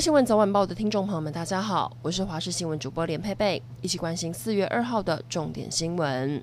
新闻早晚报的听众朋友们，大家好，我是华视新闻主播连佩佩，一起关心四月二号的重点新闻。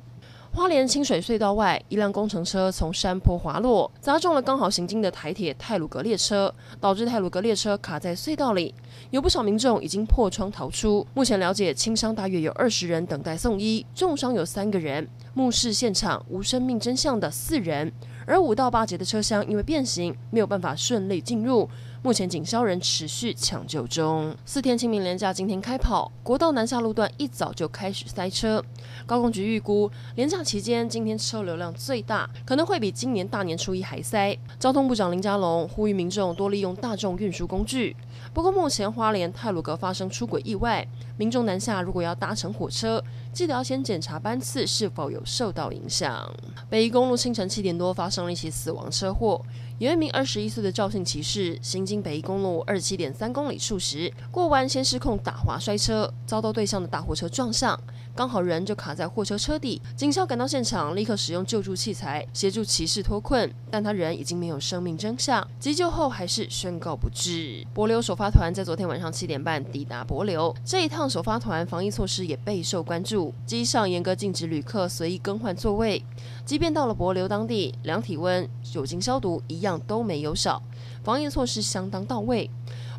花莲清水隧道外，一辆工程车从山坡滑落，砸中了刚好行经的台铁泰鲁格列车，导致泰鲁格列车卡在隧道里。有不少民众已经破窗逃出。目前了解，轻伤大约有二十人等待送医，重伤有三个人。目视现场无生命真相的四人，而五到八节的车厢因为变形，没有办法顺利进入。目前警消人持续抢救中。四天清明连假今天开跑，国道南下路段一早就开始塞车。高公局预估，连假期间今天车流量最大，可能会比今年大年初一还塞。交通部长林佳龙呼吁民众多利用大众运输工具。不过目前花莲太鲁阁发生出轨意外，民众南下如果要搭乘火车，记得要先检查班次是否有受到影响。北宜公路清晨七点多发生了一起死亡车祸。有一名二十一岁的赵姓骑士行经北一公路二十七点三公里处时，过弯先失控打滑摔车，遭到对向的大货车撞上，刚好人就卡在货车车底。警消赶到现场，立刻使用救助器材协助骑士脱困，但他人已经没有生命征象，急救后还是宣告不治。帛琉首发团在昨天晚上七点半抵达帛琉，这一趟首发团防疫措施也备受关注，机上严格禁止旅客随意更换座位，即便到了帛琉当地，量体温、酒精消毒一样都没有少，防疫措施相当到位。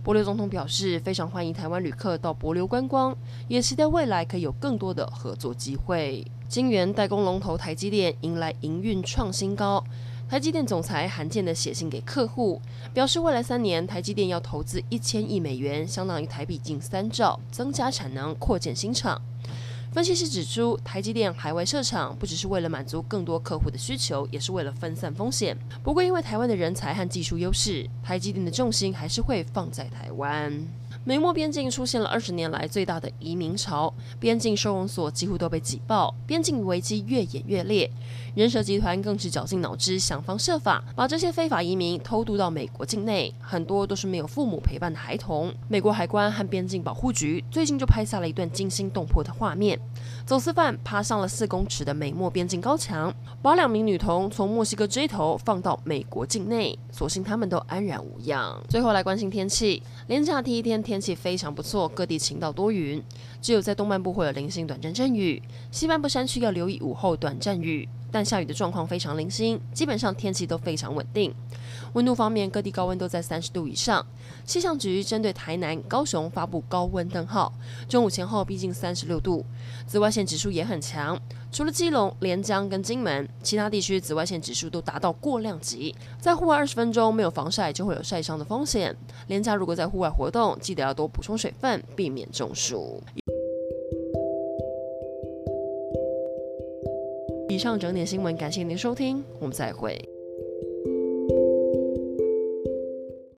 帛琉总统表示，非常欢迎台湾旅客到帛琉观光，也期待未来可以有更多的合作机会。晶圆代工龙头台积电迎来营运创新高，台积电总裁罕见的写信给客户，表示未来三年台积电要投资一千亿美元，相当于台币近三兆，增加产能，扩建新厂。分析师指出，台积电海外设厂不只是为了满足更多客户的需求，也是为了分散风险。不过，因为台湾的人才和技术优势，台积电的重心还是会放在台湾。美墨边境出现了二十年来最大的移民潮，边境收容所几乎都被挤爆，边境危机越演越烈。人蛇集团更是绞尽脑汁，想方设法把这些非法移民偷渡到美国境内，很多都是没有父母陪伴的孩童。美国海关和边境保护局最近就拍下了一段惊心动魄的画面：走私犯爬上了四公尺的美墨边境高墙，把两名女童从墨西哥街头放到美国境内，所幸他们都安然无恙。最后来关心天气，连假第一天天。天气非常不错，各地晴到多云，只有在东半部会有零星短暂阵雨，西半部山区要留意午后短暂雨，但下雨的状况非常零星，基本上天气都非常稳定。温度方面，各地高温都在三十度以上。气象局针对台南、高雄发布高温灯号，中午前后逼近三十六度，紫外线指数也很强。除了基隆、连江跟金门，其他地区紫外线指数都达到过量级，在户外二十分钟没有防晒就会有晒伤的风险。连假如果在户外活动，记得要多补充水分，避免中暑。以上整点新闻，感谢您收听，我们再会。